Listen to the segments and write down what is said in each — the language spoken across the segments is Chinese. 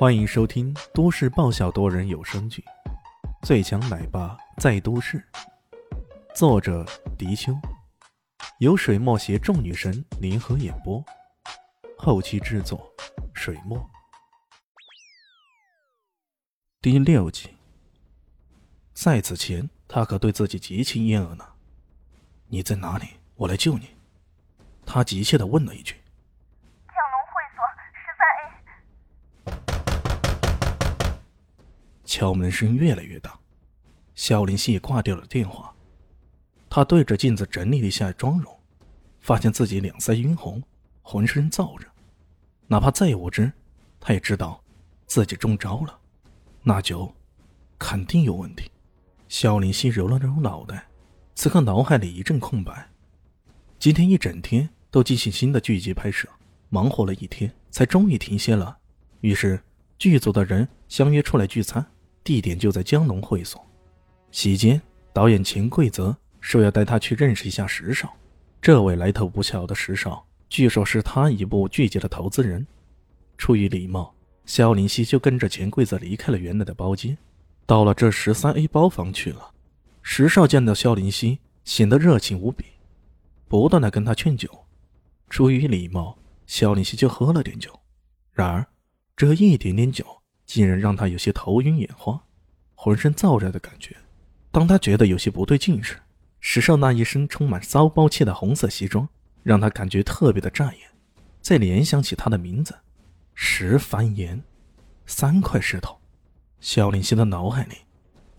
欢迎收听都市爆笑多人有声剧《最强奶爸在都市》，作者：迪秋，由水墨携众女神联合演播，后期制作：水墨。第六集，在此前，他可对自己极其厌恶呢。你在哪里？我来救你。他急切的问了一句。敲门声越来越大，肖林希挂掉了电话。他对着镜子整理了一下妆容，发现自己两腮晕红，浑身燥热。哪怕再无知，他也知道自己中招了，那就肯定有问题。肖林熙揉了揉脑袋，此刻脑海里一阵空白。今天一整天都进行新的剧集拍摄，忙活了一天，才终于停歇了。于是剧组的人相约出来聚餐。地点就在江龙会所。席间，导演钱贵泽说要带他去认识一下石少。这位来头不小的石少，据说是他一部剧集的投资人。出于礼貌，肖林熙就跟着钱贵泽离开了原来的包间，到了这十三 A 包房去了。石少见到肖林熙，显得热情无比，不断的跟他劝酒。出于礼貌，肖林熙就喝了点酒。然而，这一点点酒。竟然让他有些头晕眼花，浑身燥热的感觉。当他觉得有些不对劲时，石少那一身充满骚包气的红色西装让他感觉特别的扎眼。再联想起他的名字石凡言，三块石头，肖林熙的脑海里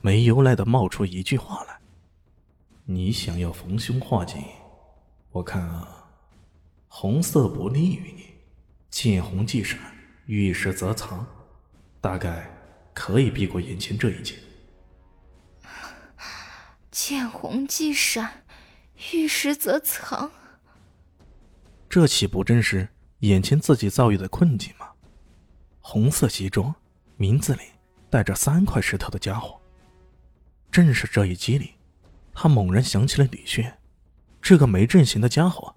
没由来的冒出一句话来：“你想要逢凶化吉，我看啊，红色不利于你，见红即闪，遇事则藏。”大概可以避过眼前这一劫。见红即闪，遇石则藏。这岂不正是眼前自己遭遇的困境吗？红色西装，名字里带着三块石头的家伙。正是这一机灵，他猛然想起了李轩，这个没阵型的家伙，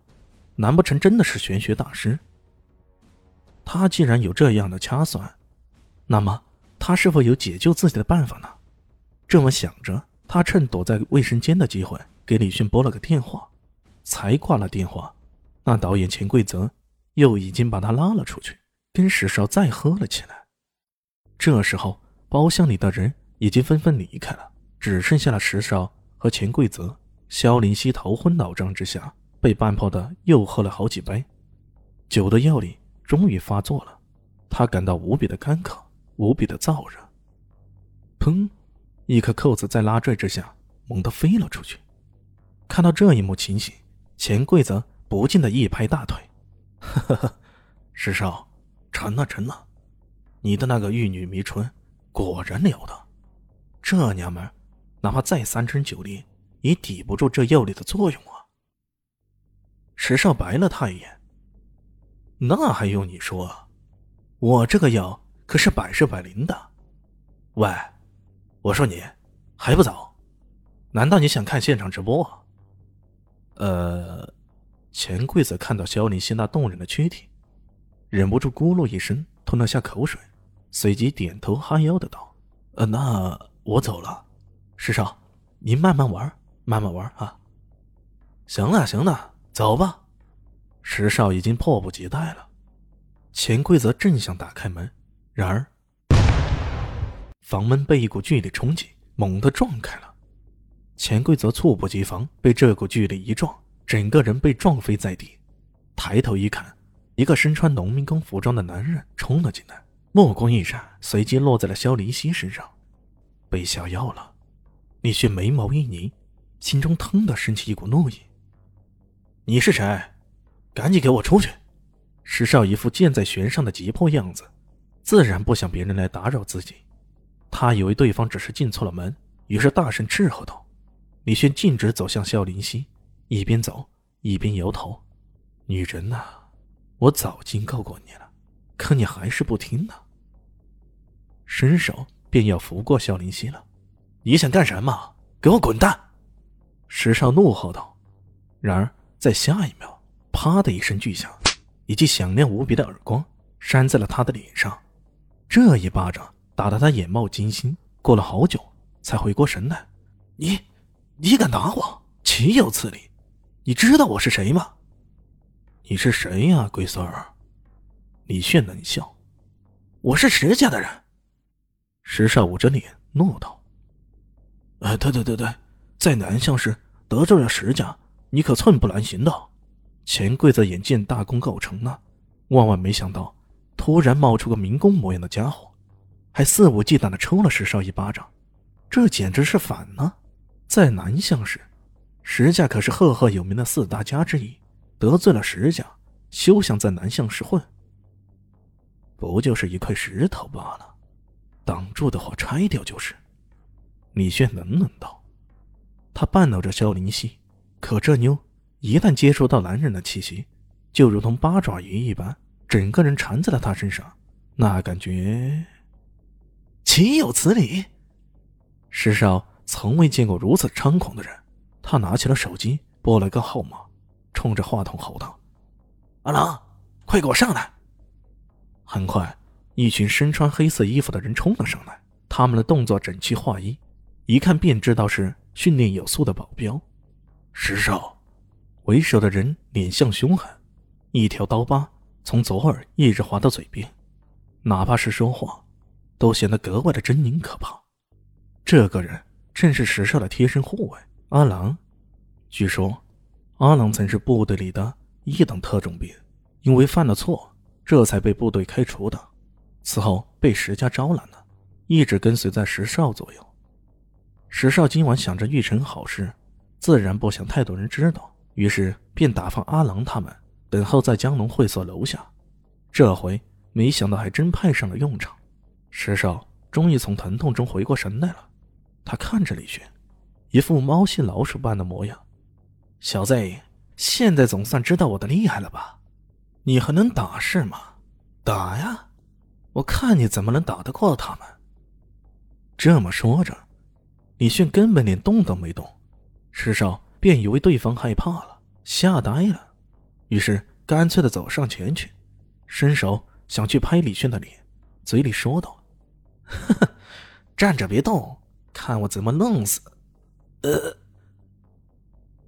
难不成真的是玄学大师？他既然有这样的掐算。那么，他是否有解救自己的办法呢？这么想着，他趁躲在卫生间的机会，给李迅拨了个电话。才挂了电话，那导演钱贵泽又已经把他拉了出去，跟石少再喝了起来。这时候，包厢里的人已经纷纷离开了，只剩下了石少和钱贵泽。肖林熙头昏脑胀之下，被半泡的又喝了好几杯，酒的药力终于发作了，他感到无比的干渴。无比的燥热，砰！一颗扣子在拉拽之下猛地飞了出去。看到这一幕情形，钱贵则不禁的一拍大腿：“呵呵，石少，成了成了，你的那个玉女迷春果然了得。这娘们哪怕再三春九烈，也抵不住这药力的作用啊！”石少白了他一眼：“那还用你说？我这个药……”可是百试百灵的，喂，我说你还不走？难道你想看现场直播？呃，钱贵子看到肖林熙那动人的躯体，忍不住咕噜一声吞了下口水，随即点头哈腰的道：“呃，那我走了，师少，您慢慢玩，慢慢玩啊。”行了行了，走吧。石少已经迫不及待了。钱贵则正想打开门。然而，房门被一股巨力冲击，猛地撞开了。钱贵则猝不及防，被这股巨力一撞，整个人被撞飞在地。抬头一看，一个身穿农民工服装的男人冲了进来，目光一闪，随即落在了肖林熙身上。被下药了，李迅眉毛一拧，心中腾的升起一股怒意：“你是谁？赶紧给我出去！”石少一副箭在弦上的急迫样子。自然不想别人来打扰自己，他以为对方只是进错了门，于是大声斥喝道：“李轩，径直走向肖林熙，一边走一边摇头。女人呐，我早警告过你了，可你还是不听呢。”伸手便要扶过肖林溪了。“你想干什么？给我滚蛋！”石少怒吼道。然而在下一秒，啪的一声巨响，一记响亮无比的耳光扇在了他的脸上。这一巴掌打得他眼冒金星，过了好久才回过神来。你，你敢打我？岂有此理！你知道我是谁吗？你是谁呀，龟孙儿？李炫冷笑：“我是石家的人。”石少捂着脸怒道：“哎，对对对对，在南向时得罪了石家，你可寸步难行的。”钱贵则眼见大功告成了，万万没想到，突然冒出个民工模样的家伙，还肆无忌惮的抽了石少一巴掌，这简直是反了！在南向市，石家可是赫赫有名的四大家之一，得罪了石家，休想在南向市混。不就是一块石头罢了，挡住的话拆掉就是。李炫冷冷道：“他绊倒着萧灵溪，可这妞一旦接触到男人的气息，就如同八爪鱼一般，整个人缠在了他身上，那感觉岂有此理！”石少从未见过如此猖狂的人，他拿起了手机，拨了个号码，冲着话筒吼道：“阿郎，快给我上来！”很快，一群身穿黑色衣服的人冲了上来。他们的动作整齐划一，一看便知道是训练有素的保镖。石少，为首的人脸相凶狠，一条刀疤从左耳一直滑到嘴边，哪怕是说话，都显得格外的狰狞可怕。这个人正是石少的贴身护卫阿郎。据说，阿郎曾是部队里的一等特种兵，因为犯了错。这才被部队开除的，此后被石家招揽了，一直跟随在石少左右。石少今晚想着玉成好事，自然不想太多人知道，于是便打发阿郎他们等候在江龙会所楼下。这回没想到还真派上了用场。石少终于从疼痛中回过神来了，他看着李轩，一副猫戏老鼠般的模样：“小子，现在总算知道我的厉害了吧？”你还能打是吗？打呀！我看你怎么能打得过他们。这么说着，李迅根本连动都没动，石少便以为对方害怕了，吓呆了，于是干脆的走上前去，伸手想去拍李炫的脸，嘴里说道：“呵呵，站着别动，看我怎么弄死。”呃，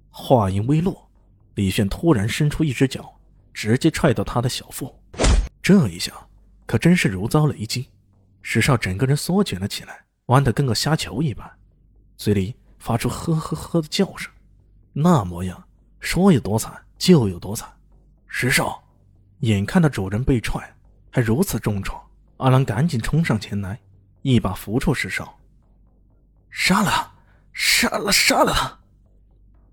话音未落，李炫突然伸出一只脚。直接踹到他的小腹，这一下可真是如遭雷击。石少整个人缩卷了起来，弯得跟个虾球一般，嘴里发出呵呵呵的叫声，那模样说有多惨就有多惨。石少眼看到主人被踹，还如此重创，阿郎赶紧冲上前来，一把扶住石少，杀了，杀了杀了！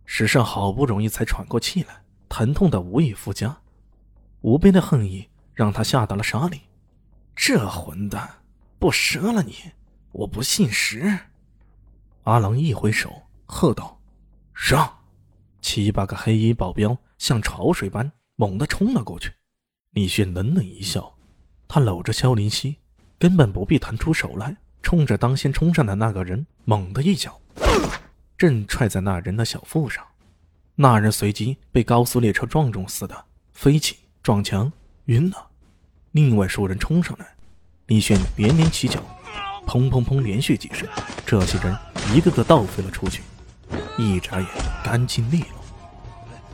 石少好不容易才喘过气来，疼痛的无以复加。无边的恨意让他下到了沙里。这混蛋，不杀了你，我不信石！阿郎一挥手，喝道：“上！”七八个黑衣保镖像潮水般猛地冲了过去。李炫冷冷一笑，他搂着萧林希，根本不必腾出手来，冲着当先冲上的那个人猛地一脚，正踹在那人的小腹上。那人随即被高速列车撞中似的飞起。撞墙晕了，另外数人冲上来，李炫连连起脚，砰砰砰连续几声，这些人一个个倒飞了出去，一眨眼干净利落，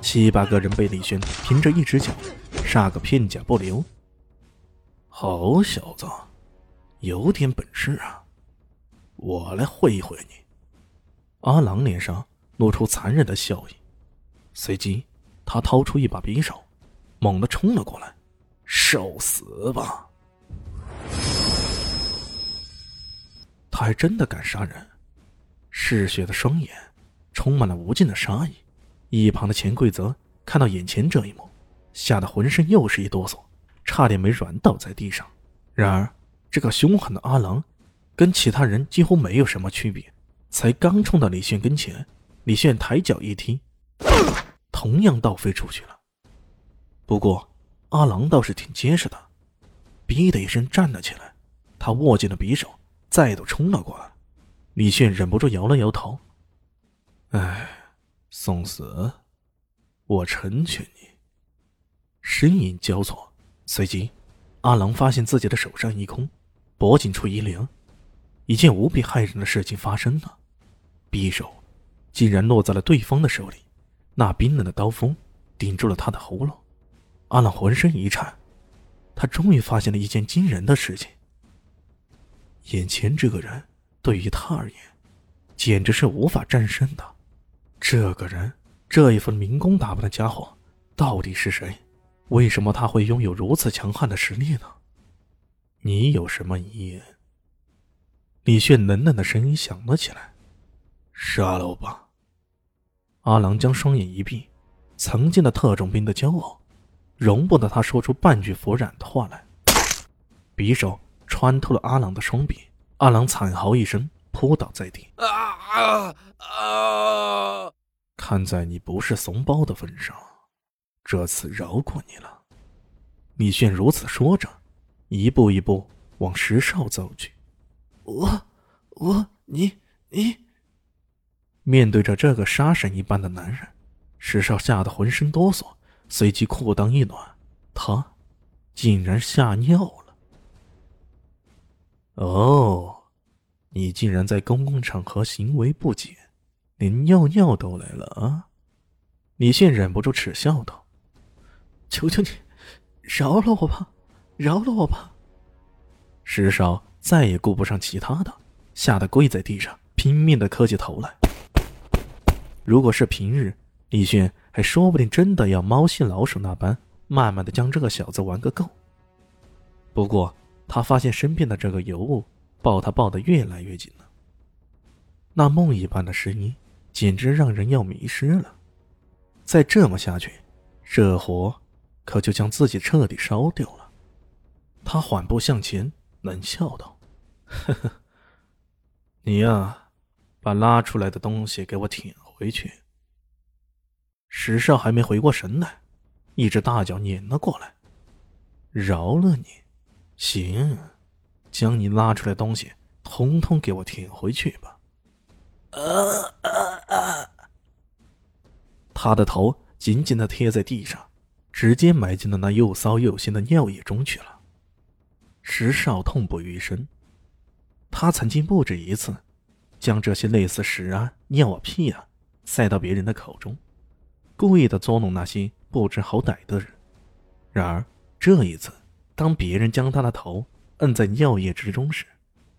七八个人被李轩凭着一只脚杀个片甲不留。好小子，有点本事啊！我来会一会你。阿郎脸上露出残忍的笑意，随即他掏出一把匕首。猛地冲了过来，受死吧！他还真的敢杀人，嗜血的双眼充满了无尽的杀意。一旁的钱贵泽看到眼前这一幕，吓得浑身又是一哆嗦，差点没软倒在地上。然而，这个凶狠的阿郎跟其他人几乎没有什么区别，才刚冲到李炫跟前，李炫抬脚一踢，同样倒飞出去了。不过，阿郎倒是挺结实的，哔的一声站了起来。他握紧了匕首，再度冲了过来。李炫忍不住摇了摇头：“哎，送死，我成全你。”身影交错，随即，阿郎发现自己的手上一空，脖颈处一凉，一件无比骇人的事情发生了，匕首竟然落在了对方的手里，那冰冷的刀锋顶住了他的喉咙。阿朗浑身一颤，他终于发现了一件惊人的事情：眼前这个人对于他而言，简直是无法战胜的。这个人，这一副民工打扮的家伙，到底是谁？为什么他会拥有如此强悍的实力呢？你有什么遗言？李炫冷冷的声音响了起来：“杀了我吧！”阿郎将双眼一闭，曾经的特种兵的骄傲，容不得他说出半句服软的话来。匕首穿透了阿郎的双臂，阿郎惨嚎一声，扑倒在地。啊啊啊！看在你不是怂包的份上，这次饶过你了。李炫如此说着。一步一步往石少走去，我，我，你，你。面对着这个杀神一般的男人，石少吓得浑身哆嗦，随即裤裆一暖，他竟然吓尿了。哦，你竟然在公共场合行为不检，连尿尿都来了啊！李现忍不住耻笑道：“求求你，饶了我吧！”饶了我吧！石少再也顾不上其他的，吓得跪在地上，拼命的磕起头来。如果是平日，李炫还说不定真的要猫戏老鼠那般，慢慢的将这个小子玩个够。不过他发现身边的这个尤物抱他抱得越来越紧了，那梦一般的声音简直让人要迷失了。再这么下去，这火可就将自己彻底烧掉了。他缓步向前，冷笑道：“呵呵，你呀，把拉出来的东西给我舔回去。”石少还没回过神来，一只大脚撵了过来：“饶了你，行，将你拉出来的东西通通给我舔回去吧。”啊啊啊！他的头紧紧的贴在地上，直接埋进了那又骚又腥的尿液中去了。石少痛不欲生，他曾经不止一次将这些类似屎啊、尿啊、屁啊塞到别人的口中，故意的捉弄那些不知好歹的人。然而这一次，当别人将他的头摁在尿液之中时，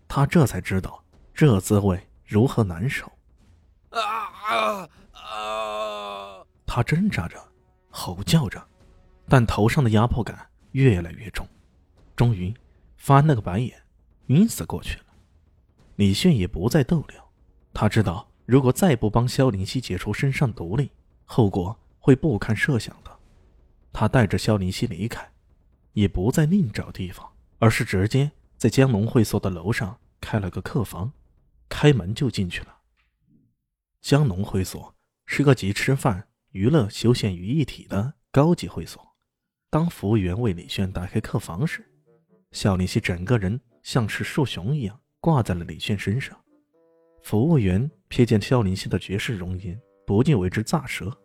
他这才知道这滋味如何难受。啊啊啊！他挣扎着，吼叫着，但头上的压迫感越来越重，终于。翻了个白眼，晕死过去了。李炫也不再逗留，他知道如果再不帮萧灵溪解除身上毒力，后果会不堪设想的。他带着萧灵溪离开，也不再另找地方，而是直接在江龙会所的楼上开了个客房，开门就进去了。江龙会所是个集吃饭、娱乐、休闲于一体的高级会所。当服务员为李炫打开客房时，肖林熙整个人像是树熊一样挂在了李炫身上。服务员瞥见肖林熙的绝世容颜，不禁为之咋舌。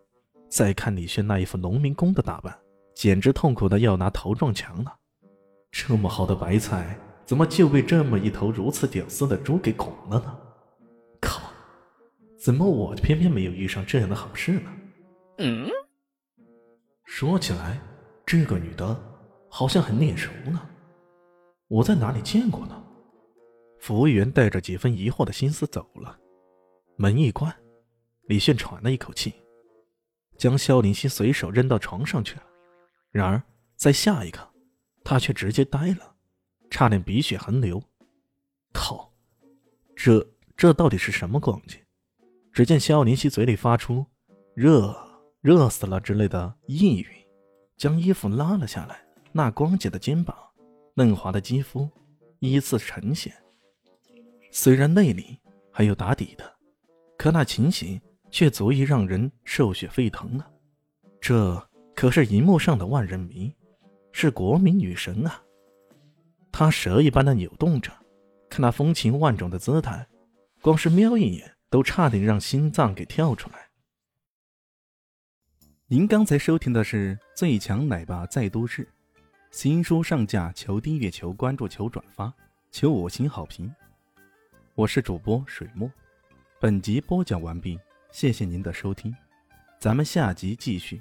再看李炫那一副农民工的打扮，简直痛苦的要拿头撞墙了。这么好的白菜，怎么就被这么一头如此屌丝的猪给拱了呢？靠！怎么我偏偏没有遇上这样的好事呢？嗯。说起来，这个女的好像很脸熟呢。我在哪里见过呢？服务员带着几分疑惑的心思走了，门一关，李炫喘了一口气，将肖林熙随手扔到床上去了。然而在下一刻，他却直接呆了，差点鼻血横流。靠，这这到底是什么光景？只见萧林熙嘴里发出“热热死了”之类的呓语，将衣服拉了下来，那光洁的肩膀。嫩滑的肌肤依次呈现，虽然内里还有打底的，可那情形却足以让人兽血沸腾啊！这可是荧幕上的万人迷，是国民女神啊！她蛇一般的扭动着，看那风情万种的姿态，光是瞄一眼都差点让心脏给跳出来。您刚才收听的是《最强奶爸在都市》。新书上架，求订阅，求关注，求转发。求五星好评。我是主播水墨，本集播讲完毕，谢谢您的收听，咱们下集继续。